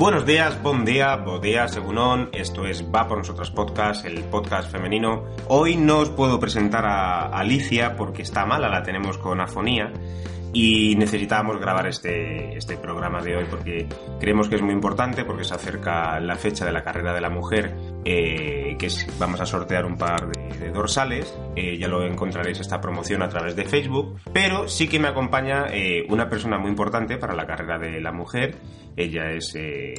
Buenos días, buen día, buen día, según Esto es Va por Nosotras Podcast, el podcast femenino. Hoy no os puedo presentar a Alicia porque está mala, la tenemos con afonía y necesitábamos grabar este, este programa de hoy porque creemos que es muy importante porque se acerca la fecha de la carrera de la mujer eh, que vamos a sortear un par de, dorsales eh, ya lo encontraréis esta promoción a través de Facebook pero sí que me acompaña eh, una persona muy importante para la carrera de la mujer ella es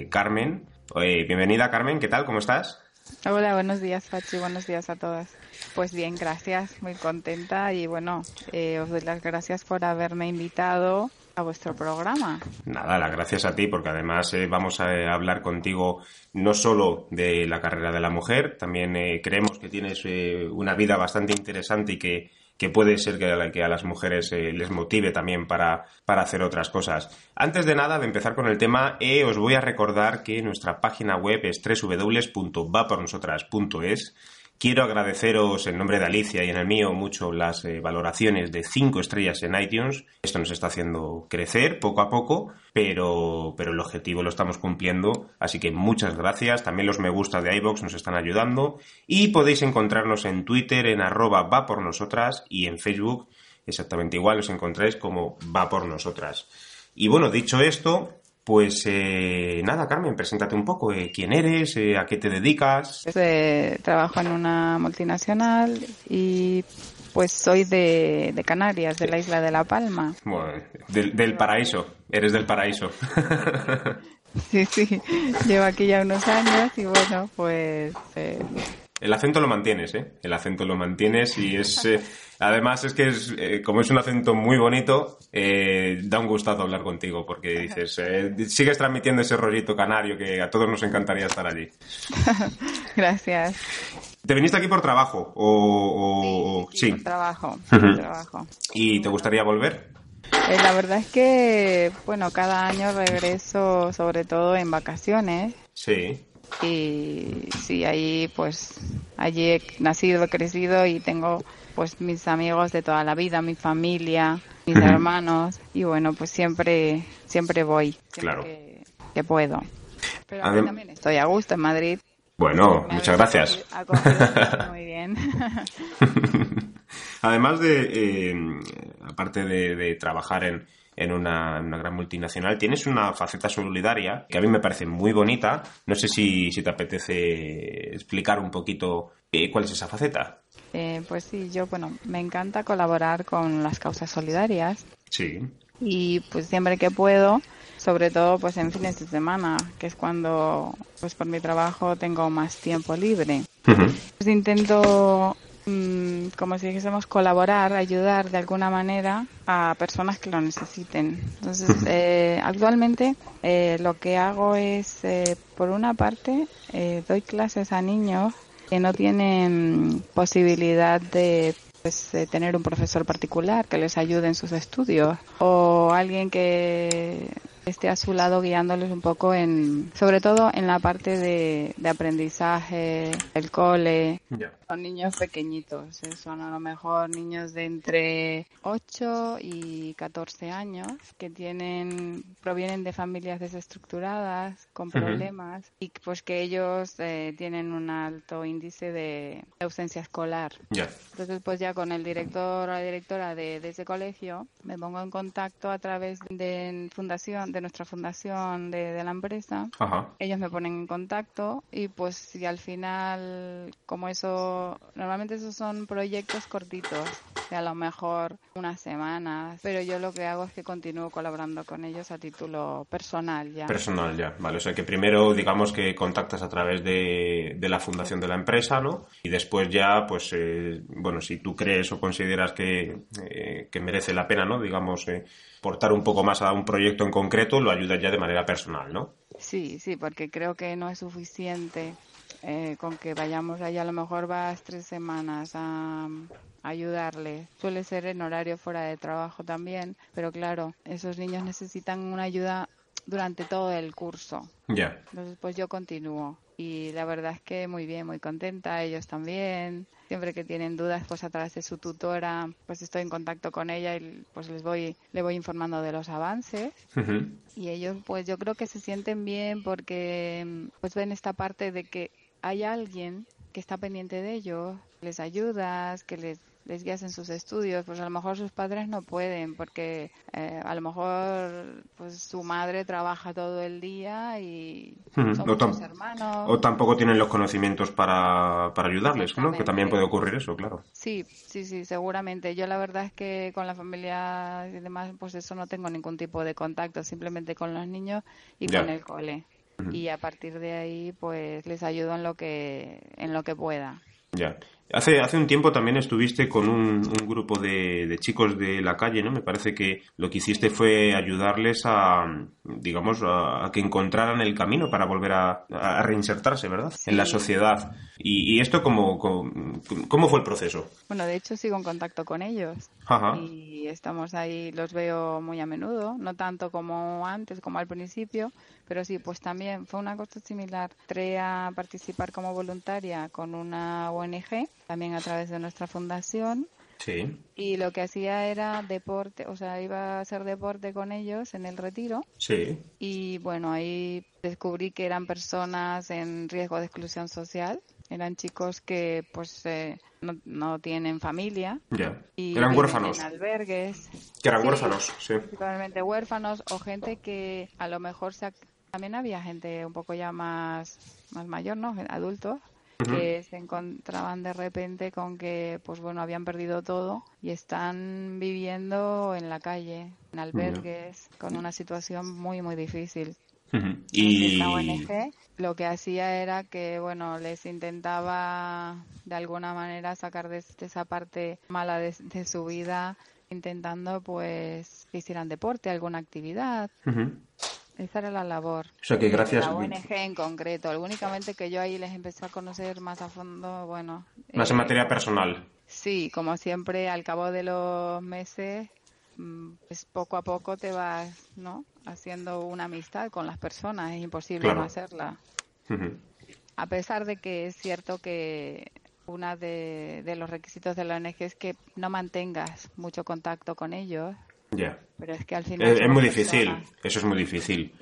Carmen bienvenida Carmen ¿qué tal? ¿cómo estás? Hola, buenos días, Fachi. Buenos días a todas. Pues bien, gracias. Muy contenta y bueno, eh, os doy las gracias por haberme invitado a vuestro programa. Nada, las gracias a ti porque además eh, vamos a eh, hablar contigo no solo de la carrera de la mujer, también creemos que tienes una vida bastante interesante y que que puede ser que a, las mujeres eh, les motive también para, para, hacer otras cosas. Antes de nada, de empezar con el tema, eh, os voy a recordar que nuestra página web es www.vapornosotras.es Quiero agradeceros en nombre de Alicia y en el mío mucho las eh, valoraciones de 5 estrellas en iTunes. Esto nos está haciendo crecer poco a poco, pero, pero el objetivo lo estamos cumpliendo. Así que muchas gracias. También los me gusta de iBox nos están ayudando. Y podéis encontrarnos en Twitter en arroba va por nosotras y en Facebook exactamente igual. Os encontráis como va por nosotras. Y bueno, dicho esto, pues eh, nada, Carmen, preséntate un poco. Eh, ¿Quién eres? Eh, ¿A qué te dedicas? Pues, trabajo en una multinacional y pues soy de, Canarias, de la isla de La Palma. Bueno, del, paraíso. Eres del paraíso. sí, sí. Llevo aquí ya unos años y bueno, pues... El acento lo mantienes, ¿eh? El acento lo mantienes y es... Además es que es, eh, como es un acento muy bonito, eh, da un gustazo hablar contigo porque dices, eh, sigues transmitiendo ese rollito canario que a todos nos encantaría estar allí. Gracias. ¿Te viniste aquí por trabajo o, sí? Por trabajo, trabajo. ¿Y te gustaría volver? la verdad es que, bueno, cada año regreso sobre todo en vacaciones. Sí. Y sí, ahí pues, allí he nacido, crecido y tengo pues mis amigos de toda la vida, mi familia, mis hermanos y bueno, pues siempre siempre voy, claro. que, puedo. Pero también estoy a gusto en Madrid. Bueno, muchas gracias. Muy bien. Además de, eh, aparte de, trabajar en, en una, una, gran multinacional, tienes una faceta solidaria que a mí me parece muy bonita. No sé si, si te apetece explicar un poquito eh, cuál es esa faceta. Eh, pues sí, yo, bueno, me encanta colaborar con las causas solidarias. Sí. Y pues siempre que puedo, sobre todo pues en fines de semana, que es cuando pues por mi trabajo tengo más tiempo libre. Pues intento, mm, como si dijésemos, colaborar, ayudar de alguna manera a personas que lo necesiten. Entonces, eh, actualmente eh, lo que hago es, por una parte, doy clases a niños que no tienen posibilidad de pues, tener un profesor particular que les ayude en sus estudios o alguien que esté a su lado guiándoles un poco en, sobre todo en la parte de, aprendizaje, el cole. Son niños pequeñitos, ¿eh? son a lo mejor niños de entre 8 y 14 años que tienen, provienen de familias desestructuradas, con problemas y pues que ellos eh, tienen un alto índice de ausencia escolar. Entonces pues ya con el director o la directora de, de ese colegio me pongo en contacto a través de fundación de nuestra fundación de, la empresa. Ellos me ponen en contacto y pues si al final, como eso, normalmente esos son proyectos cortitos. hace a lo mejor unas semanas, pero yo lo que hago es que continúo colaborando con ellos a título personal ya. Personal ya, vale. O sea que primero digamos que contactas a través de, de la fundación de la empresa, ¿no? Y después ya, pues, eh, bueno, si tú crees o consideras que, eh, que merece la pena, ¿no? Digamos, eh, portar un poco más a un proyecto en concreto, lo ayudas ya de manera personal, ¿no? Sí, sí, porque creo que no es suficiente eh, con que vayamos allá, a lo mejor vas tres semanas a, ayudarle. Suele ser en horario fuera de trabajo también, pero claro, esos niños necesitan una ayuda durante todo el curso. Ya. Entonces, pues yo continúo. Y la verdad es que muy bien, muy contenta, ellos también. Siempre que tienen dudas, pues a través de su tutora, pues estoy en contacto con ella y pues les voy, le voy informando de los avances. Y ellos, pues yo creo que se sienten bien porque pues ven esta parte de que hay alguien que está pendiente de ellos, les ayudas, que les, les guías en sus estudios, pues a lo mejor sus padres no pueden porque eh, a lo mejor pues su madre trabaja todo el día y son muchos hermanos. O tampoco tienen los conocimientos para, para ayudarles, ¿no? Que también puede ocurrir eso, claro. Sí, sí, sí, seguramente. Yo la verdad es que con la familia y demás, pues eso no tengo ningún tipo de contacto, simplemente con los niños y con el cole y a partir de ahí pues les ayudo en lo que en lo que pueda. Ya. Hace, hace un tiempo también estuviste con un, grupo de, chicos de la calle, ¿no? Me parece que lo que hiciste fue ayudarles a, digamos, a, que encontraran el camino para volver a, reinsertarse, ¿verdad? En la sociedad. ¿Y, esto cómo, cómo, fue el proceso? Bueno, de hecho sigo en contacto con ellos. Ajá. Y estamos ahí, los veo muy a menudo, no tanto como antes, como al principio, pero sí, pues también fue una cosa similar. Entré a participar como voluntaria con una ONG también a través de nuestra fundación. Sí. Y lo que hacía era deporte, o sea, iba a hacer deporte con ellos en el retiro. Sí. Y bueno, ahí descubrí que eran personas en riesgo de exclusión social. Eran chicos que pues eh, no, tienen familia. Ya. Y eran huérfanos. En albergues. Que eran huérfanos, sí. Principalmente huérfanos o gente que a lo mejor se también había gente un poco ya más, más mayor, ¿no? Adultos que se encontraban de repente con que, pues bueno, habían perdido todo y están viviendo en la calle, en albergues, con una situación muy, muy difícil. Y la ONG lo que hacía era que, bueno, les intentaba de alguna manera sacar de, esa parte mala de, su vida, intentando pues que hicieran deporte, alguna actividad. Esa era la labor. O sea que gracias. La ONG en concreto. Únicamente que yo ahí les empecé a conocer más a fondo, bueno. Más en eh, materia personal. Sí, como siempre, al cabo de los meses, mm, pues poco a poco te vas, ¿no? Haciendo una amistad con las personas. Es imposible no hacerla. A pesar de que es cierto que uno de, de los requisitos de la ONG es que no mantengas mucho contacto con ellos ya. Pero es que al final. Es, muy difícil, eso es muy difícil.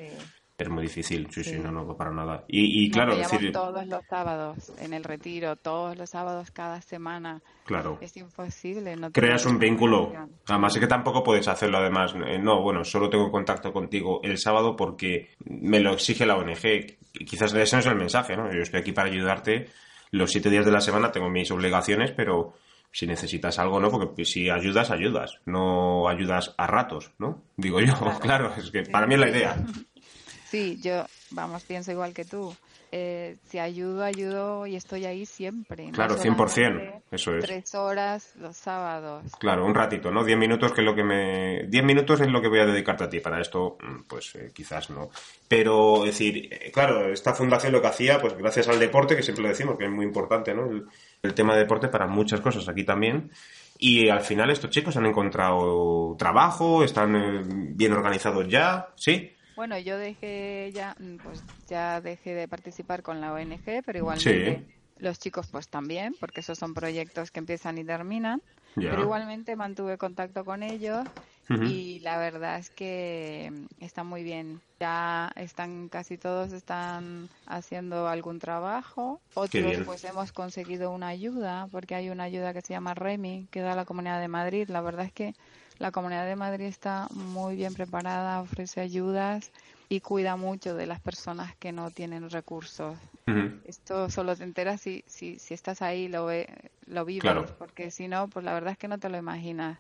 Es muy difícil, sí, sí, no, no, para nada. Y, y claro, decir... Todos los sábados en el retiro, todos los sábados cada semana. Claro. Es imposible. No Creas un vínculo. Además, es que tampoco puedes hacerlo, además. Eh, no, bueno, solo tengo contacto contigo el sábado porque me lo exige la ONG. Quizás ese no es el mensaje, ¿no? Yo estoy aquí para ayudarte. Los siete días de la semana tengo mis obligaciones, pero si necesitas algo, ¿no? Porque si ayudas, ayudas, no ayudas a ratos, ¿no? Digo yo, claro, es que para mí es la idea. Sí, yo, vamos, pienso igual que tú. Eh, si ayudo, ayudo y estoy ahí siempre. Claro, 100%, eso es. Tres horas los sábados. Claro, un ratito, ¿no? Diez minutos que es lo que me... Diez minutos es lo que voy a dedicarte a ti. Para esto, mm, pues eh, quizás no. Pero, es decir, eh, claro, esta fundación lo que hacía, pues gracias al deporte, que siempre lo decimos, que es muy importante, ¿no? el tema de deporte para muchas cosas aquí también. Y al final estos chicos han encontrado trabajo, están eh, bien organizados ya, ¿sí? Bueno, yo dejé ya, mm, pues ya dejé de participar con la ONG, pero igualmente los chicos pues también, porque esos son proyectos que empiezan y terminan. Pero igualmente mantuve contacto con ellos y la verdad es que está muy bien. Ya están casi todos están haciendo algún trabajo. Otros pues hemos conseguido una ayuda porque hay una ayuda que se llama Remi que da la Comunidad de Madrid. La verdad es que la Comunidad de Madrid está muy bien preparada, ofrece ayudas y cuida mucho de las personas que no tienen recursos. Esto solo te enteras si, si, si estás ahí, lo, ve, lo vives, porque si no, pues la verdad es que no te lo imaginas.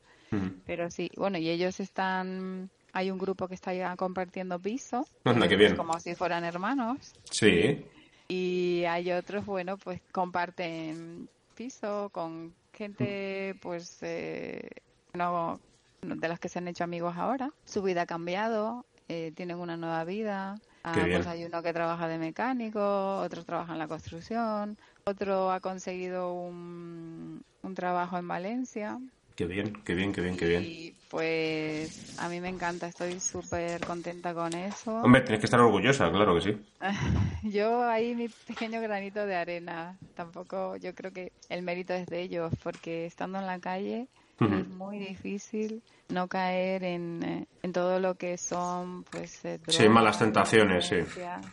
Pero sí, bueno, y ellos están hay un grupo que está ya compartiendo piso. Anda, qué bien. Como si fueran hermanos. Sí. Y hay otros, bueno, pues comparten piso con gente, pues, eh, no, de los que se han hecho amigos ahora. Su vida ha cambiado, eh, tienen una nueva vida. Ah, pues hay uno que trabaja de mecánico, otro trabaja en la construcción, otro ha conseguido un, un trabajo en Valencia Qué bien, qué bien, qué bien, qué bien. Y pues a mí me encanta, estoy súper contenta con eso. Hombre, tienes que estar orgullosa, claro que sí. yo ahí mi pequeño granito de arena, tampoco, yo creo que el mérito es de ellos, porque estando en la calle es muy difícil no caer en, eh, en todo lo que son pues eh, sí malas tentaciones sí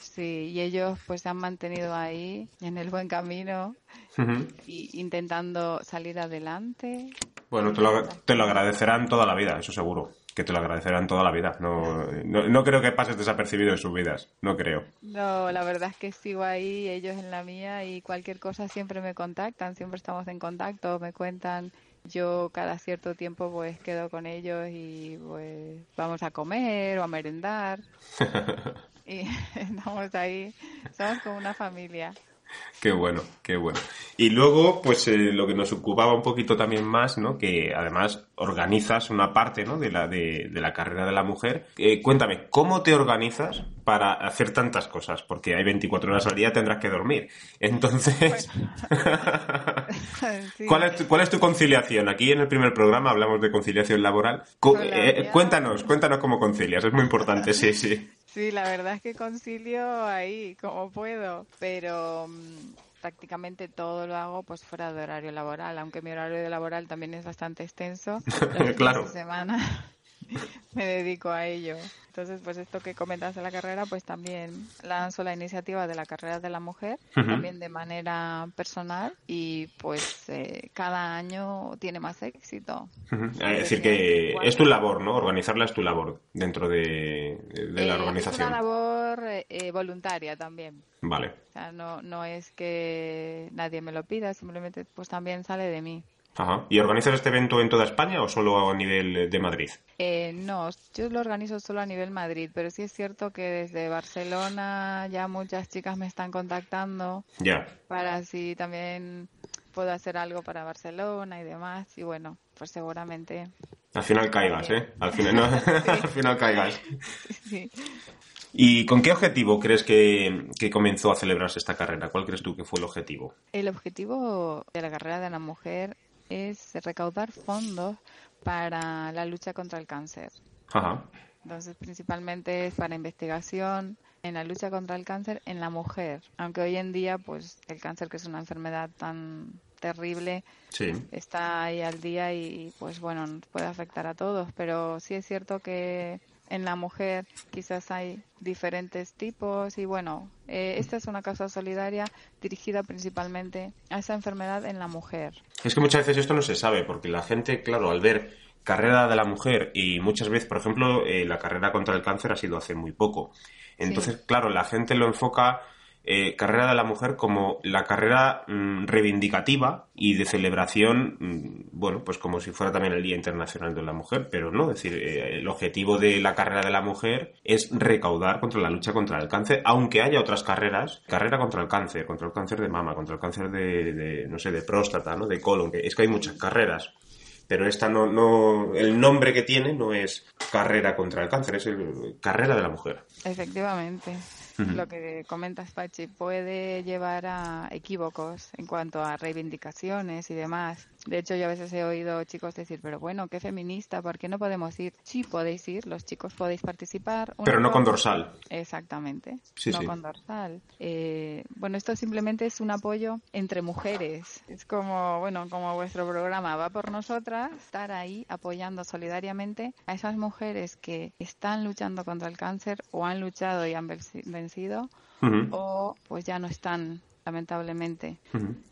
sí y ellos pues se han mantenido ahí en el buen camino y intentando salir adelante bueno, te lo, te lo agradecerán toda la vida, eso seguro. Que te lo agradecerán toda la vida. No, no, creo que pases desapercibido en sus vidas, no creo. No, la verdad es que sigo ahí, ellos en la mía, y cualquier cosa siempre me contactan, siempre estamos en contacto, me cuentan yo cada cierto tiempo pues quedo con ellos y pues vamos a comer o a merendar y estamos ahí, somos como una familia. Qué bueno, qué bueno. Y luego, pues eh, lo que nos ocupaba un poquito también más, ¿no? Que además organizas una parte, ¿no? De la, de, la carrera de la mujer. Eh, cuéntame, ¿cómo te organizas para hacer tantas cosas? Porque hay 24 horas al día, tendrás que dormir. Entonces, ¿Cuál, es tu, ¿cuál es tu conciliación? Aquí en el primer programa hablamos de conciliación laboral. Eh, cuéntanos, cuéntanos cómo concilias, es muy importante, sí, sí. Sí, la verdad es que concilio ahí como puedo, pero mm, prácticamente todo lo hago pues fuera de horario laboral, aunque mi horario laboral también es bastante extenso. claro. semana me dedico a ello. Entonces, pues esto que comentas de la carrera, pues también lanzo la iniciativa de la carrera de la mujer, también de manera personal y pues eh, cada año tiene más éxito. Es decir, que es tu labor, ¿no? Organizarla es tu labor dentro de, la eh, organización. Es una labor eh, voluntaria también. Vale. O sea, no, no es que nadie me lo pida, simplemente pues también sale de mí. ¿Y organizas este evento en toda España o solo a nivel de Madrid? Eh, no, yo lo organizo solo a nivel Madrid, pero sí es cierto que desde Barcelona ya muchas chicas me están contactando ya. para si también puedo hacer algo para Barcelona y demás. Y bueno, pues seguramente. Al final caigas, ¿eh? Al final, Al final caigas. Sí. ¿Y con qué objetivo crees que, que, comenzó a celebrarse esta carrera? ¿Cuál crees tú que fue el objetivo? El objetivo de la carrera de la mujer es recaudar fondos para la lucha contra el cáncer. Entonces, principalmente es para investigación en la lucha contra el cáncer en la mujer. Aunque hoy en día, pues, el cáncer, que es una enfermedad tan terrible, está ahí al día y, pues, bueno, puede afectar a todos. Pero sí es cierto que en la mujer quizás hay diferentes tipos y bueno, eh, esta es una causa solidaria dirigida principalmente a esa enfermedad en la mujer. Es que muchas veces esto no se sabe porque la gente, claro, al ver carrera de la mujer y muchas veces, por ejemplo, eh, la carrera contra el cáncer ha sido hace muy poco. Entonces, claro, la gente lo enfoca eh, carrera de la mujer como la carrera mm, reivindicativa y de celebración, mm, bueno, pues como si fuera también el Día Internacional de la Mujer, pero no, es decir, eh, el objetivo de la carrera de la mujer es recaudar contra la lucha contra el cáncer, aunque haya otras carreras, carrera contra el cáncer, contra el cáncer de mama, contra el cáncer de, no sé, de próstata, ¿no? De colon, que es que hay muchas carreras pero esta no, no, el nombre que tiene no es carrera contra el cáncer, es el, carrera de la mujer. Efectivamente lo que comentas, Pachi, puede llevar a equívocos en cuanto a reivindicaciones y demás. De hecho, yo a veces he oído chicos decir, pero bueno, qué feminista, ¿por qué no podemos ir? Sí, podéis ir, los chicos podéis participar. Pero no con dorsal. Exactamente, no con dorsal. Eh, bueno, esto simplemente es un apoyo entre mujeres. Es como, bueno, como vuestro programa va por nosotras, estar ahí apoyando solidariamente a esas mujeres que están luchando contra el cáncer o han luchado y han vencido o pues ya no están lamentablemente.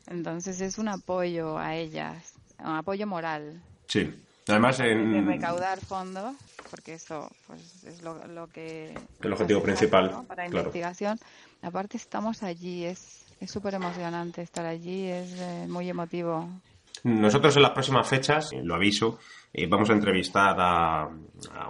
Entonces es un apoyo a ellas, un apoyo moral. Sí. Además, en... de recaudar fondos, porque eso pues, es lo, que... El objetivo principal. Para investigación. Aparte estamos allí, es súper emocionante estar allí, es eh, muy emotivo. Nosotros en las próximas fechas, lo aviso, eh, vamos a entrevistar a,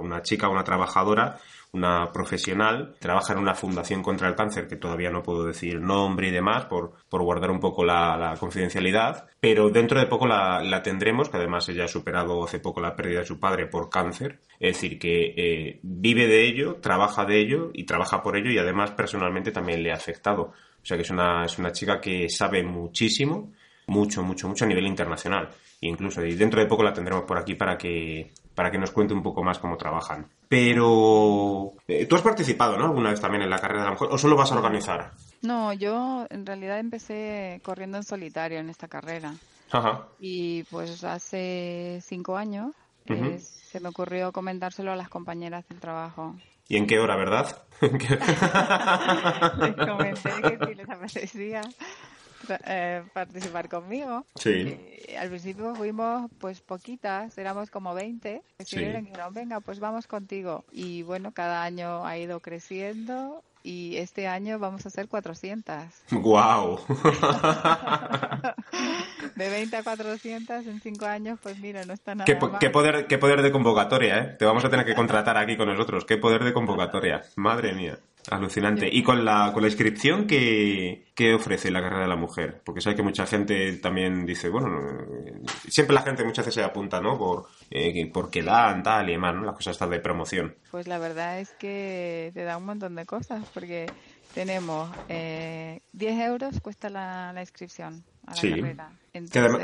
una chica, una trabajadora una profesional, trabaja en una fundación contra el cáncer, que todavía no puedo decir nombre y demás por, por guardar un poco la, confidencialidad, pero dentro de poco la, tendremos, que además ella ha superado hace poco la pérdida de su padre por cáncer, es decir, que eh, vive de ello, trabaja de ello y trabaja por ello y además personalmente también le ha afectado. O sea que es una, es una chica que sabe muchísimo, mucho, mucho, mucho a nivel internacional. incluso, y dentro de poco la tendremos por aquí para que, para que nos cuente un poco más cómo trabajan. Pero eh, tú has participado, ¿no? Alguna vez también en la carrera de la mujer, o solo vas a organizar. No, yo en realidad empecé corriendo en solitario en esta carrera. Ajá. Y pues hace cinco años eh, se me ocurrió comentárselo a las compañeras del trabajo. ¿Y en qué hora, verdad? les comenté que si les apetecía eh, participar conmigo. Sí. al principio fuimos pues poquitas, éramos como 20. Decidieron venga, pues vamos contigo. Y bueno, cada año ha ido creciendo y este año vamos a hacer 400. ¡Guau! de 20 a 400 en 5 años, pues mira, no está nada ¿Qué, ¿Qué, poder, qué poder de convocatoria, ¿eh? Te vamos a tener que contratar aquí con nosotros. ¡Qué poder de convocatoria! Madre mía. Alucinante. ¿Y con la, con la inscripción qué, ofrece la carrera de la mujer? Porque sabes que mucha gente también dice, bueno, siempre la gente muchas veces se apunta, ¿no? Por, eh, porque dan, tal y demás, ¿no? Las cosas están de promoción. Pues la verdad es que te da un montón de cosas, porque tenemos eh, 10 euros cuesta la, la inscripción a la carrera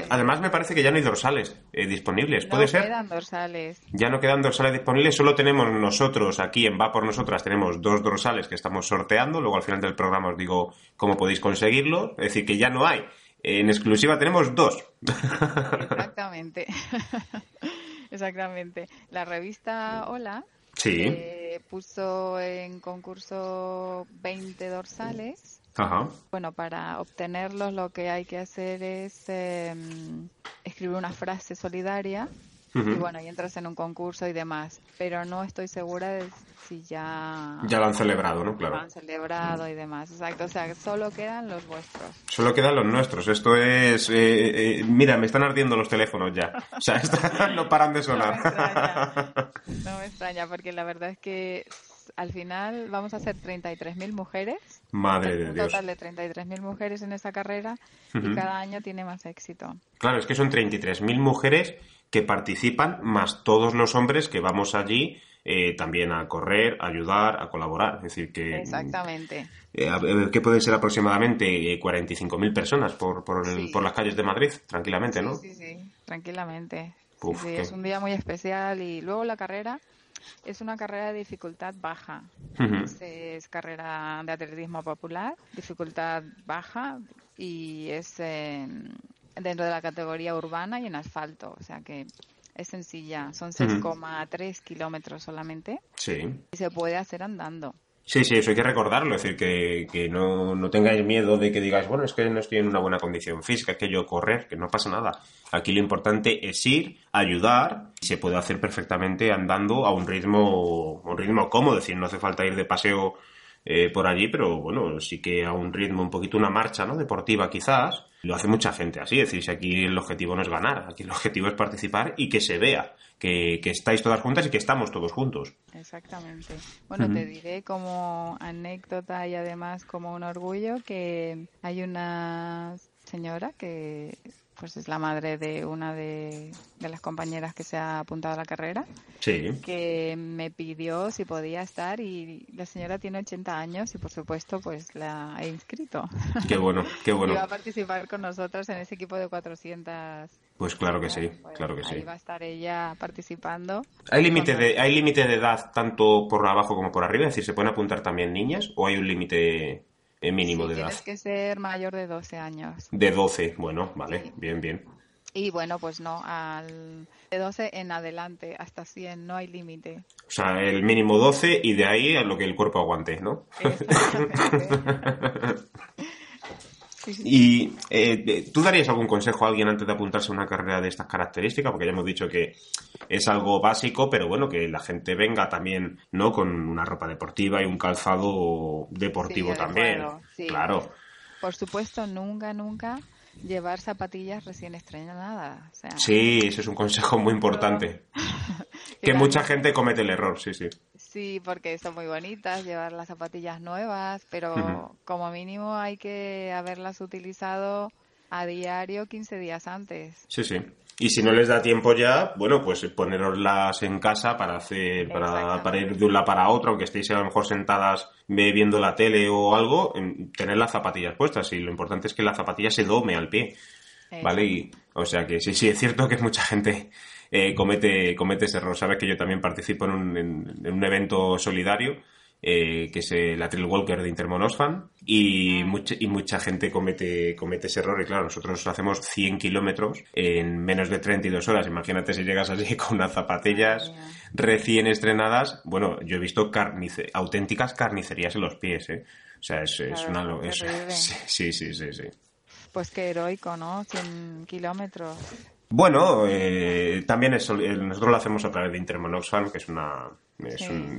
además, me parece que ya no hay dorsales eh, disponibles, ¿puede ser? No quedan dorsales. Ya no quedan dorsales disponibles, solo tenemos nosotros aquí en Va por Nosotras, tenemos dos dorsales que estamos sorteando, luego al final del programa os digo cómo podéis conseguirlo, es decir, que ya no hay. En exclusiva tenemos dos. Exactamente. Exactamente. La revista Hola sí. Eh, puso en concurso 20 dorsales bueno, para obtenerlos lo que hay que hacer es em, escribir una frase solidaria y bueno, y entras en un concurso y demás. Pero no estoy segura de si ya... Ya lo han celebrado, ¿no? Claro. Lo han celebrado y demás, exacto. O sea, solo quedan los vuestros. Solo quedan los nuestros. Esto es... Eh, eh, mira, me están ardiendo los teléfonos ya. O sea, no paran de sonar. No me, extraña. no me extraña, porque la verdad es que al final vamos a ser 33.000 mujeres. Madre de Dios. Un total de 33.000 mujeres en esta carrera y cada año tiene más éxito. Claro, es que son 33.000 mujeres que participan, más todos los hombres que vamos allí eh, también a correr, a ayudar, a colaborar. Es decir, que. Exactamente. Eh, que puede ser aproximadamente 45.000 eh, personas por, por, por, las calles de Madrid, tranquilamente, ¿no? Sí, sí, tranquilamente. sí, Es un día muy especial y luego la carrera es una carrera de dificultad baja. es, carrera de atletismo popular, dificultad baja y es dentro de la categoría urbana y en asfalto. O sea que es sencilla. Son 6,3 kilómetros solamente. Sí. Y se puede hacer andando. Sí, sí, eso hay que recordarlo, es decir, que, que no, no, tengáis miedo de que digáis, bueno, es que no estoy en una buena condición física, que yo correr, que no pasa nada. Aquí lo importante es ir, ayudar, y se puede hacer perfectamente andando a un ritmo, un ritmo cómodo, es decir, no hace falta ir de paseo eh, por allí, pero bueno, sí que a un ritmo un poquito una marcha, ¿no? Deportiva quizás, lo hace mucha gente así, es decir, si aquí el objetivo no es ganar, aquí el objetivo es participar y que se vea que, estáis todas juntas y que estamos todos juntos. Exactamente. Bueno, te diré como anécdota y además como un orgullo que hay una señora que pues es la madre de una de, las compañeras que se ha apuntado a la carrera, sí. que me pidió si podía estar y la señora tiene 80 años y por supuesto pues la he inscrito. Qué bueno, qué bueno. Y va a participar con nosotros en ese equipo de 400. Pues claro que sí, pues, claro que sí. Ahí va a estar ella participando. ¿Hay límite de, ¿Hay límite de edad tanto por abajo como por arriba? Es decir, ¿se pueden apuntar también niñas o hay un límite mínimo de edad. Tienes que ser mayor de 12 años. De 12, bueno, vale, bien, bien. Y bueno, pues no, al de 12 en adelante, hasta 100, no hay límite. O sea, el mínimo 12 y de ahí a lo que el cuerpo aguante, ¿no? sí, ¿Y eh, tú darías algún consejo a alguien antes de apuntarse a una carrera de estas características? Porque ya hemos dicho que es algo básico, pero bueno, que la gente venga también, ¿no? Con una ropa deportiva y un calzado deportivo también. Claro. Por supuesto, nunca, nunca llevar zapatillas recién estrenadas. sí, ese es un consejo muy importante. que mucha gente comete el error, sí, sí. Sí, porque son muy bonitas, llevar las zapatillas nuevas, pero como mínimo hay que haberlas utilizado a diario 15 días antes. Sí, sí. Y si no les da tiempo ya, bueno, pues poneroslas en casa para hacer, para, para ir de un lado para otro, aunque estéis a lo mejor sentadas viendo la tele o algo, tener las zapatillas puestas. Y lo importante es que la zapatilla se dome al pie. ¿Vale? Y, o sea que sí, sí, es cierto que mucha gente eh, comete, comete ese error. Sabes que yo también participo en un, en, un evento solidario. Eh, que es el Trail Walker de Intermonosfan y, mucha, y mucha gente comete, comete ese error y claro, nosotros hacemos 100 kilómetros en menos de 32 horas, imagínate si llegas así con unas zapatillas recién estrenadas, bueno, yo he visto carnice, auténticas carnicerías en los pies, ¿eh? o sea, es, es una... sí, sí, sí, sí. Pues qué heroico, ¿no? 100 kilómetros. Bueno, eh, también es, nosotros lo hacemos a través de Intermonoxfan, que es una...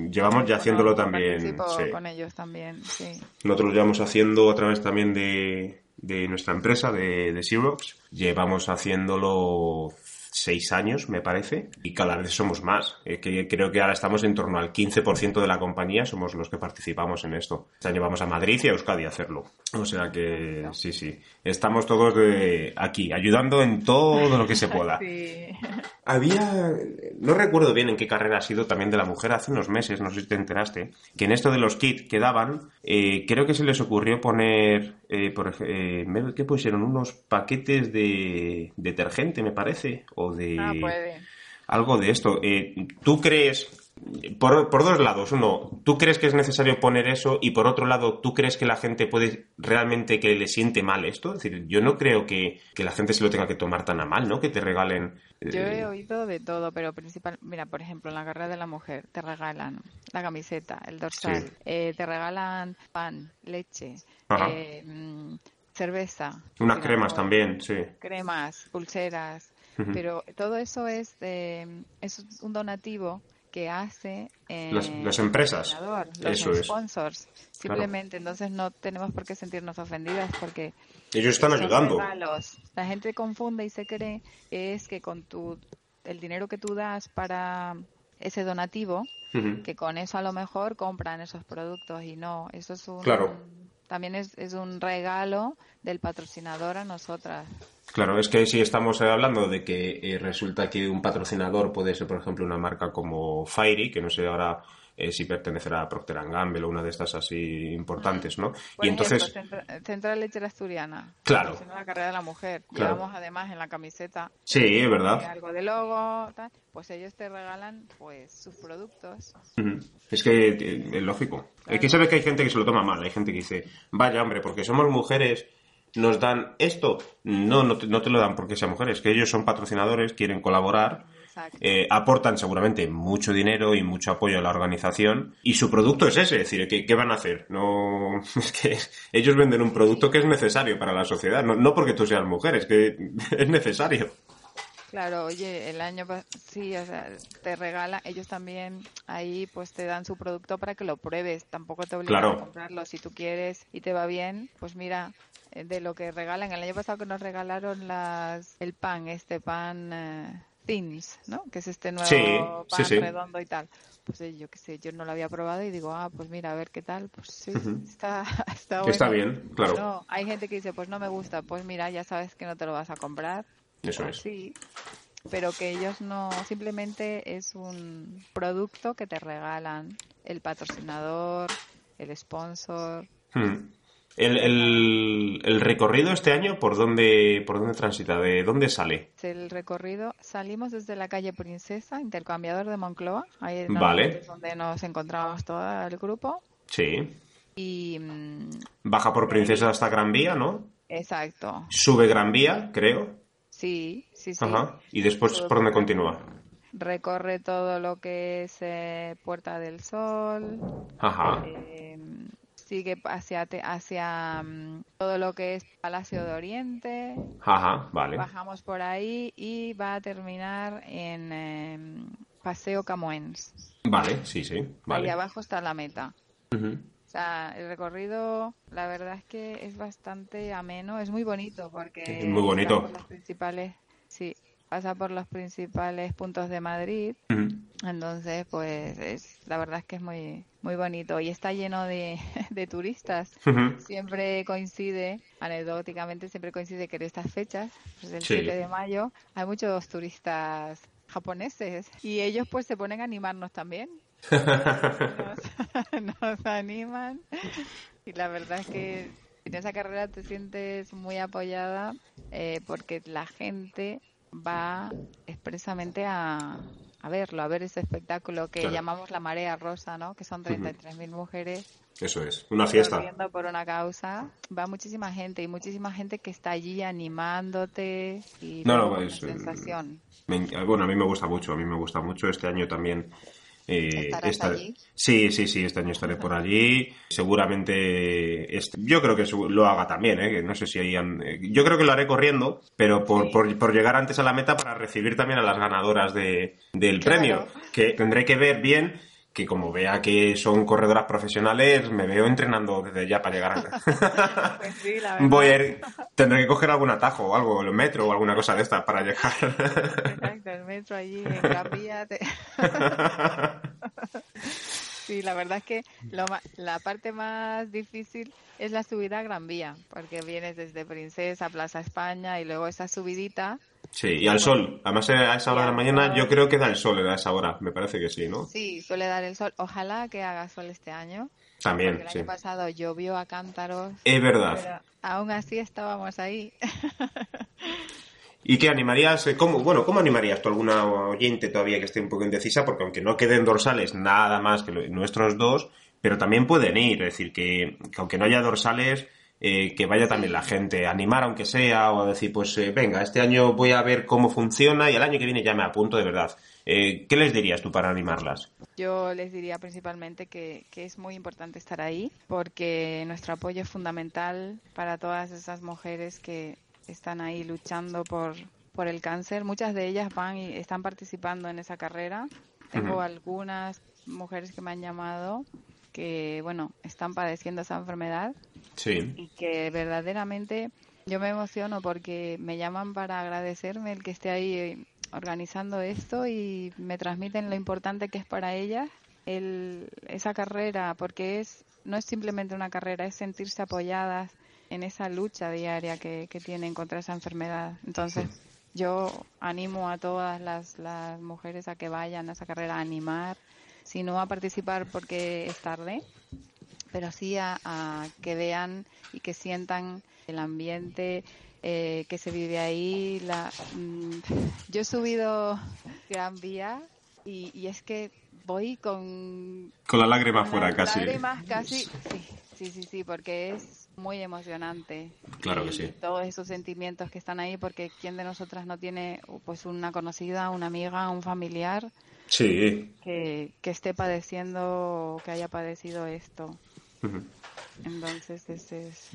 llevamos ya haciéndolo también... con ellos también, sí. Nosotros lo llevamos haciendo a través también de, de nuestra empresa, de, de Xerox. Llevamos haciéndolo seis años, me parece, y cada vez somos más. Eh, que creo que ahora estamos en torno al 15% de la compañía, somos los que participamos en esto. Este año vamos a Madrid y a Euskadi a hacerlo. O sea que sí, sí. Estamos todos de aquí, ayudando en todo lo que se pueda. Había, no recuerdo bien en qué carrera ha sido también de la mujer hace unos meses, no sé si te enteraste, que en esto de los kits que daban, eh, creo que se les ocurrió poner, eh, por, eh, ¿qué pusieron? Unos paquetes de detergente, me parece, de ah, algo de esto. Eh, ¿Tú crees, por, por, dos lados, uno, ¿tú crees que es necesario poner eso? Y por otro lado, ¿tú crees que la gente puede realmente que le siente mal esto? Es decir, yo no creo que, la gente se lo tenga que tomar tan a mal, ¿no? Que te regalen... Yo he eh, oído de todo, pero principal, mira, por ejemplo, en la carrera de la mujer te regalan la camiseta, el dorsal, eh, te regalan pan, leche, mm, cerveza. Unas cremas también, sí. Cremas, pulseras, pero todo eso es, es un donativo que hace las, empresas, los sponsors. Simplemente, entonces no tenemos por qué sentirnos ofendidas porque ellos están ayudando. La gente confunde y se cree que es que con tu el dinero que tú das para ese donativo, que con eso a lo mejor compran esos productos y no, eso es un claro. también es, es un regalo del patrocinador a nosotras. Claro, es que si estamos hablando de que eh, resulta que un patrocinador puede ser, por ejemplo, una marca como Fairy, que no sé ahora eh, si pertenecerá a Procter Gamble o una de estas así importantes, ¿no? y entonces Central Lechera Asturiana. Claro. La carrera de la mujer. Llevamos además en la camiseta. Sí, es verdad. Algo de logo, tal. Pues ellos te regalan, pues, sus productos. Es que eh, es lógico. Hay que saber que hay gente que se lo toma mal. Hay gente que dice, vaya hombre, porque somos mujeres nos dan esto. No, no te, lo dan porque sean mujeres, que ellos son patrocinadores, quieren colaborar, eh, aportan seguramente mucho dinero y mucho apoyo a la organización y su producto es ese, es decir, ¿qué, van a hacer? No, es que ellos venden un producto que es necesario para la sociedad, no, no porque tú seas mujer, es que es necesario. Claro, oye, el año sí, o sea, te regala, ellos también ahí pues te dan su producto para que lo pruebes, tampoco te obligan a comprarlo, si tú quieres y te va bien, pues mira, eh, de lo que regalan, el año pasado que nos regalaron las el pan, este pan uh, ¿no? Que es este nuevo pan redondo y tal. Pues eh, yo qué sé, yo no lo había probado y digo, ah, pues mira, a ver qué tal, pues sí, está, está bueno. Está bien, claro. No, hay gente que dice, pues no me gusta, pues mira, ya sabes que no te lo vas a comprar eso es. Sí, pero que ellos no, simplemente es un producto que te regalan el patrocinador, el sponsor. Hmm. El, el, recorrido este año, ¿por dónde, ¿por dónde transita? ¿De dónde sale? El recorrido, salimos desde la calle Princesa, intercambiador de Moncloa, ahí es donde nos encontramos todo el grupo. Sí. Y... Baja por Princesa hasta Gran Vía, ¿no? Exacto. Sube Gran Vía, creo. Sí, sí, sí. ¿Y después por dónde continúa? Recorre todo lo que es eh, Puerta del Sol. Ajá. Eh, sigue hacia hacia mm, todo lo que es Palacio de Oriente. Ajá, vale. Bajamos por ahí y va a terminar en em, Paseo Camoens. Vale, sí, sí. Vale. Ahí abajo está la meta. O sea, el recorrido, la verdad es que es bastante ameno, es muy bonito porque es muy bonito. Los principales, sí, pasa por los principales puntos de Madrid. Entonces, pues es, la verdad es que es muy muy bonito y está lleno de, turistas. Siempre coincide, anecdóticamente, siempre coincide que en estas fechas, pues el 7 de mayo, hay muchos turistas japoneses y ellos pues se ponen a animarnos también. nos, animan y la verdad es que en esa carrera te sientes muy apoyada eh, porque la gente va expresamente a, a verlo, a ver ese espectáculo que llamamos la marea rosa, ¿no? Que son 33.000 mujeres. Eso es, una fiesta. por una causa. Va muchísima gente y muchísima gente que está allí animándote y no, no, es, sensación. bueno, a mí me gusta mucho, a mí me gusta mucho. Este año también eh, allí? Sí, sí, sí, este año estaré por allí. Seguramente, este... yo creo que lo haga también, ¿eh? no sé si. Eh, yo creo que lo haré corriendo, pero por, por, llegar antes a la meta para recibir también a las ganadoras de, del premio, que tendré que ver bien que como vea que son corredoras profesionales, me veo entrenando desde ya para llegar a... pues sí, la Voy a ir, tendré que coger algún atajo o algo, el metro o alguna cosa de esta para llegar. Exacto, el metro allí en Gran Vía. Sí, la verdad es que lo, la parte más difícil es la subida a Gran Vía, porque vienes desde Princesa, Plaza España y luego esa subidita Sí, y al sol. Además, a esa hora de la mañana yo creo que da el sol a esa hora. Me parece que sí, ¿no? Sí, suele dar el sol. Ojalá que haga sol este año. También, el sí. año pasado llovió a cántaros. Es verdad. aún así estábamos ahí. ¿Y qué animarías? Eh, ¿Cómo, bueno, ¿cómo animarías tú a alguna oyente todavía que esté un poco indecisa? Porque aunque no queden dorsales nada más que nuestros dos, pero también pueden ir. Es decir, que aunque no haya dorsales, eh, que vaya también la gente a animar aunque sea o a decir pues eh, venga este año voy a ver cómo funciona y el año que viene ya me apunto de verdad. Eh, ¿qué les dirías tú para animarlas? Yo les diría principalmente que, que es muy importante estar ahí porque nuestro apoyo es fundamental para todas esas mujeres que están ahí luchando por, por el cáncer. Muchas de ellas van y están participando en esa carrera. Tengo algunas mujeres que me han llamado que, bueno, están padeciendo esa enfermedad. Sí. Y que verdaderamente yo me emociono porque me llaman para agradecerme el que esté ahí eh, organizando esto y me transmiten lo importante que es para ellas el, esa carrera, porque es no es simplemente una carrera, es sentirse apoyadas en esa lucha diaria que, que tienen contra esa enfermedad. Entonces, yo animo a todas las, las mujeres a que vayan a esa carrera a animar, si no a participar porque es tarde, pero sí a, que vean y que sientan el ambiente eh, que se vive ahí. La, mm, yo he subido Gran Vía y, es que voy con... Con la lágrima fuera casi. Lágrimas casi, sí, sí, sí, sí, porque es muy emocionante. Claro que sí. Todos esos sentimientos que están ahí, porque ¿quién de nosotras no tiene pues una conocida, una amiga, un familiar? Sí. Que, esté padeciendo, que haya padecido esto. Entonces, ese es...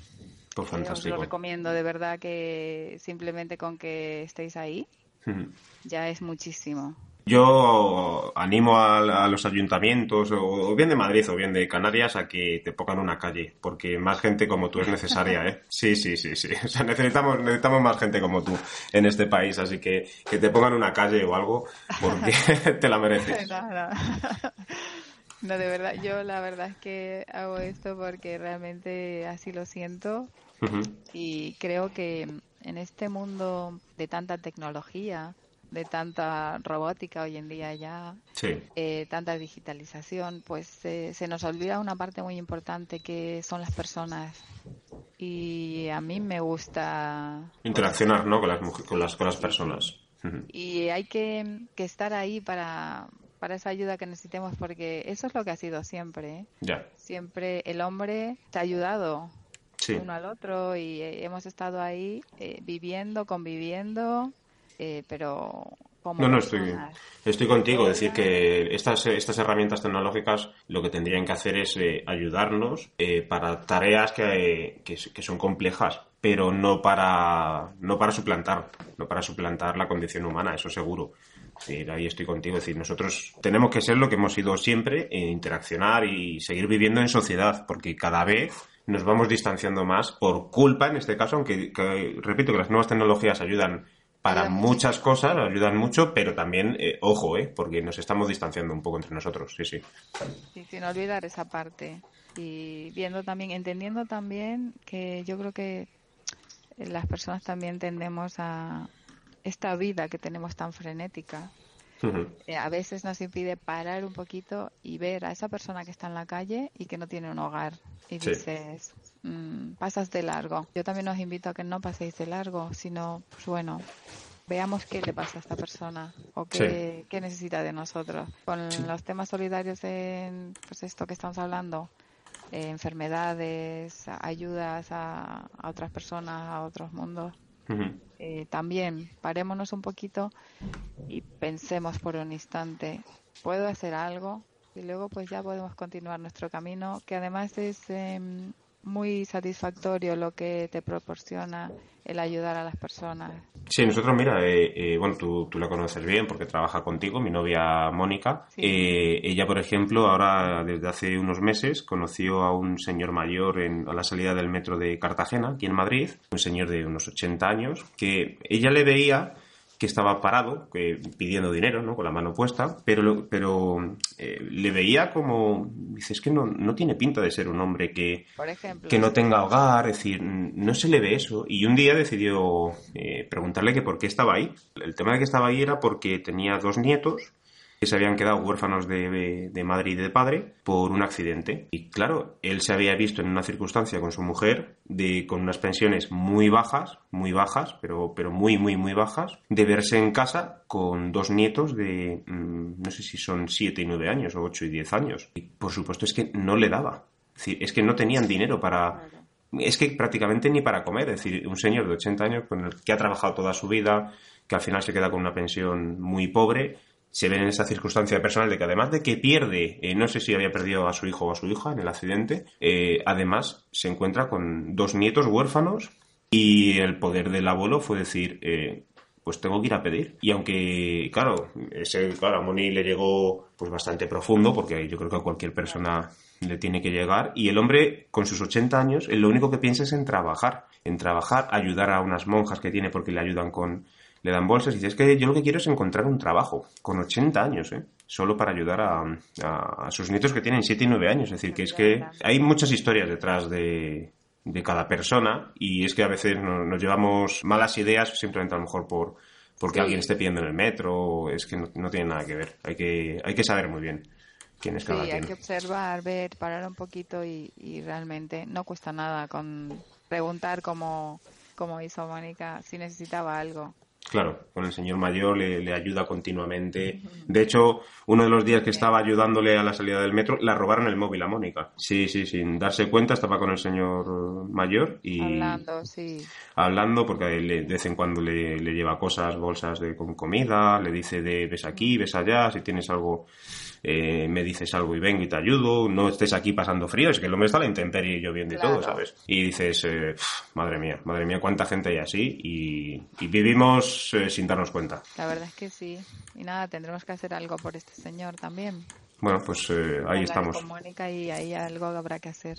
Pues fantástico. Os lo recomiendo, de verdad que simplemente con que estéis ahí, ya es muchísimo. Yo animo a, los ayuntamientos, o, bien de Madrid o bien de Canarias, a que te pongan una calle, porque más gente como tú es necesaria, ¿eh? Sí, sí, sí, sí. O sea, necesitamos, necesitamos más gente como tú en este país, así que que te pongan una calle o algo, porque te la mereces. No, de verdad, yo la verdad es que hago esto porque realmente así lo siento y creo que en este mundo de tanta tecnología, de tanta robótica hoy en día ya, eh, tanta digitalización, pues se nos olvida una parte muy importante que son las personas. Y a mí me gusta... Interaccionar, ¿no? Con las, con las, con las personas. Y hay que, estar ahí para, para esa ayuda que necesitemos porque eso es lo que ha sido siempre. ¿eh? Ya. Siempre el hombre te ha ayudado uno al otro y eh, hemos estado ahí viviendo, conviviendo eh, pero no, no, estoy, estoy contigo. Es decir, que estas, estas herramientas tecnológicas lo que tendrían que hacer es eh, ayudarnos eh, para tareas que, que, son complejas, pero no para, no para suplantar, no para suplantar la condición humana, eso seguro. ahí estoy contigo. Es decir, nosotros tenemos que ser lo que hemos sido siempre, e interaccionar y seguir viviendo en sociedad, porque cada vez nos vamos distanciando más por culpa, en este caso, aunque repito que las nuevas tecnologías ayudan para muchas cosas, ayudan mucho, pero también, eh, ojo, eh, porque nos estamos distanciando un poco entre nosotros, sí, sí. Sí, sin olvidar esa parte. Y viendo también, entendiendo también que yo creo que las personas también tendemos a esta vida que tenemos tan frenética. Eh, a veces nos impide parar un poquito y ver a esa persona que está en la calle y que no tiene un hogar. Y dices, mm, pasas de largo. Yo también os invito a que no paséis de largo, sino, pues bueno, veamos qué le pasa a esta persona o qué, necesita de nosotros. Con los temas solidarios en pues esto que estamos hablando, eh, enfermedades, ayudas a, otras personas, a otros mundos. Eh, también parémonos un poquito y pensemos por un instante, ¿puedo hacer algo? Y luego pues ya podemos continuar nuestro camino, que además es em, muy satisfactorio lo que te proporciona el ayudar a las personas. Sí, nosotros, mira, eh, eh, bueno, tú, tú, la conoces bien porque trabaja contigo, mi novia Mónica. Eh, ella, por ejemplo, ahora desde hace unos meses conoció a un señor mayor en, a la salida del metro de Cartagena, aquí en Madrid, un señor de unos 80 años, que ella le veía que estaba parado, que, pidiendo dinero, ¿no? Con la mano puesta, pero, pero eh, le veía como, dice, es que no, no tiene pinta de ser un hombre que, que no tenga hogar, es decir, no se le ve eso. Y un día decidió eh, preguntarle que por qué estaba ahí. El tema de que estaba ahí era porque tenía dos nietos que se habían quedado huérfanos de, de, madre y de padre por un accidente. Y claro, él se había visto en una circunstancia con su mujer de con unas pensiones muy bajas, muy bajas, pero, pero muy, muy, muy bajas, de verse en casa con dos nietos de, mm, no sé si son siete y nueve años o ocho y diez años. Y por supuesto es que no le daba. Es, decir, es que no tenían dinero para... Es que prácticamente ni para comer. Es decir, un señor de 80 años con el que ha trabajado toda su vida, que al final se queda con una pensión muy pobre, se ve en esa circunstancia personal de que además de que pierde, eh, no sé si había perdido a su hijo o a su hija en el accidente, eh, además se encuentra con dos nietos huérfanos y el poder del abuelo fue decir, eh, pues tengo que ir a pedir. Y aunque, claro, ese, claro, a Moni le llegó pues bastante profundo, porque yo creo que a cualquier persona le tiene que llegar, y el hombre con sus 80 años, lo único que piensa es en trabajar, en trabajar, ayudar a unas monjas que tiene porque le ayudan con, le dan bolsas y dice, es que yo lo que quiero es encontrar un trabajo, con 80 años, ¿eh? solo para ayudar a, sus nietos que tienen 7 y 9 años. Es decir, que es que hay muchas historias detrás de, cada persona y es que a veces nos, llevamos malas ideas simplemente a lo mejor por porque alguien esté pidiendo en el metro, es que no, tiene nada que ver. Hay que, hay que saber muy bien quién es cada sí, hay que observar, ver, parar un poquito y, y realmente no cuesta nada con preguntar como, como hizo Mónica si necesitaba algo. Claro, con el señor mayor le, ayuda continuamente. De hecho, uno de los días que estaba ayudándole a la salida del metro, la robaron el móvil a Mónica. Sí, sí, sin darse cuenta, estaba con el señor mayor y... Hablando, sí. Hablando, porque de vez en cuando le, lleva cosas, bolsas de con comida, le dice de ves aquí, ves allá, si tienes algo eh, me dices algo y vengo y te ayudo, no estés aquí pasando frío, es que el hombre está a la intemperie y lloviendo y todo, ¿sabes? Y dices, eh, madre mía, madre mía, cuánta gente hay así y, vivimos eh, sin darnos cuenta. La verdad es que sí. Y nada, tendremos que hacer algo por este señor también. Bueno, pues ahí estamos. Con Mónica y ahí algo habrá que hacer.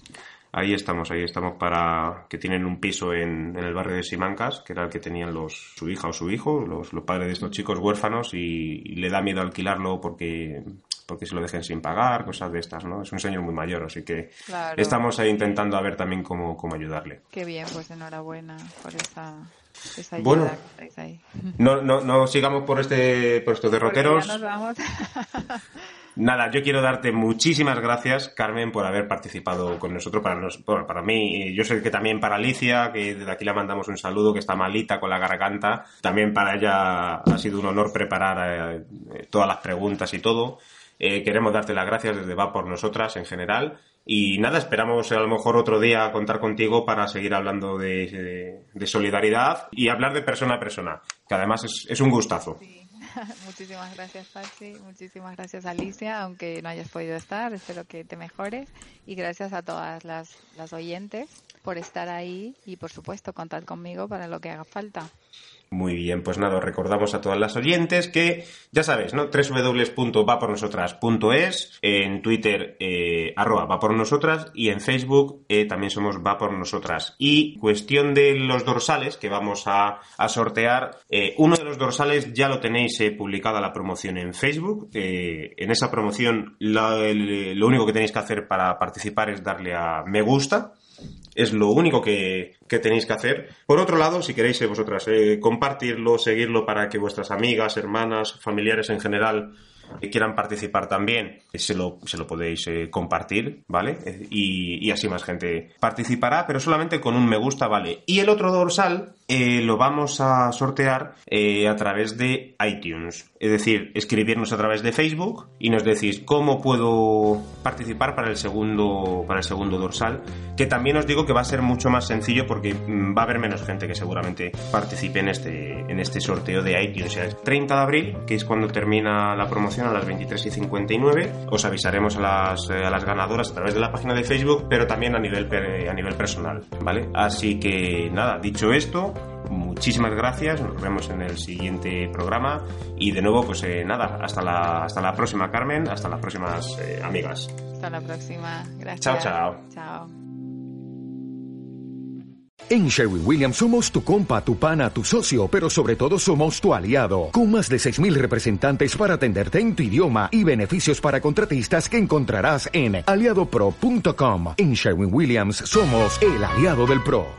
Ahí estamos, ahí estamos para que tienen un piso en, el barrio de Simancas, que era el que tenían los, su hija o su hijo, los, los padres de estos chicos huérfanos, y, le da miedo alquilarlo porque porque se lo dejen sin pagar, cosas de estas, ¿no? Es un señor muy mayor, así que estamos ahí intentando a ver también cómo, cómo ayudarle. Qué bien, pues enhorabuena por esa, esa ayuda bueno, ahí. No, no, no sigamos por este por estos derroteros. nos vamos. Nada, yo quiero darte muchísimas gracias, Carmen, por haber participado con nosotros. Para, nos, bueno, para mí, yo sé que también para Alicia, que desde aquí le mandamos un saludo, que está malita con la garganta. También para ella ha sido un honor preparar eh, todas las preguntas y todo. Eh, queremos darte las gracias desde Va por nosotras en general. Y nada, esperamos a lo mejor otro día contar contigo para seguir hablando de, solidaridad y hablar de persona a persona, que además es, un gustazo. muchísimas gracias, Patsy. Muchísimas gracias, Alicia, aunque no hayas podido estar. Espero que te mejores. Y gracias a todas las, las oyentes por estar ahí y, por supuesto, contar conmigo para lo que haga falta. Muy bien, pues nada, recordamos a todas las oyentes que, ya sabes, ¿no? www.vapornosotras.es, en Twitter, eh, arroba va por nosotras, y en Facebook eh, también somos va por nosotras. Y cuestión de los dorsales que vamos a, sortear, eh, uno de los dorsales ya lo tenéis eh, publicada la promoción en Facebook. en esa promoción lo único que tenéis que hacer para participar es darle a me gusta es lo único que, tenéis que hacer. Por otro lado, si queréis eh, vosotras eh, compartirlo, seguirlo para que vuestras amigas, hermanas, familiares en general que quieran participar también, se lo, se lo podéis eh, compartir, ¿vale? Y, y, así más gente participará, pero solamente con un me gusta, ¿vale? Y el otro dorsal eh, lo vamos a sortear eh, a través de iTunes. Es decir, escribirnos a través de Facebook y nos decís cómo puedo participar para el segundo, para el segundo dorsal. Que también os digo que va a ser mucho más sencillo porque mm, va a haber menos gente que seguramente participe en este, en este sorteo de iTunes. El 30 de abril, que es cuando termina la promoción a las 23 y 59. Os avisaremos a las, eh, a las ganadoras a través de la página de Facebook, pero también a nivel, a nivel personal. ¿Vale? Así que nada, dicho esto, muchísimas gracias, nos vemos en el siguiente programa y de nuevo pues eh, nada, hasta la, hasta la próxima Carmen, hasta las próximas eh, amigas. Hasta la próxima, gracias. Chao, chao. Chao. En Sherwin Williams somos tu compa, tu pana, tu socio, pero sobre todo somos tu aliado, con más de 6.000 representantes para atenderte en tu idioma y beneficios para contratistas que encontrarás en aliadopro.com. En Sherwin Williams somos el aliado del PRO.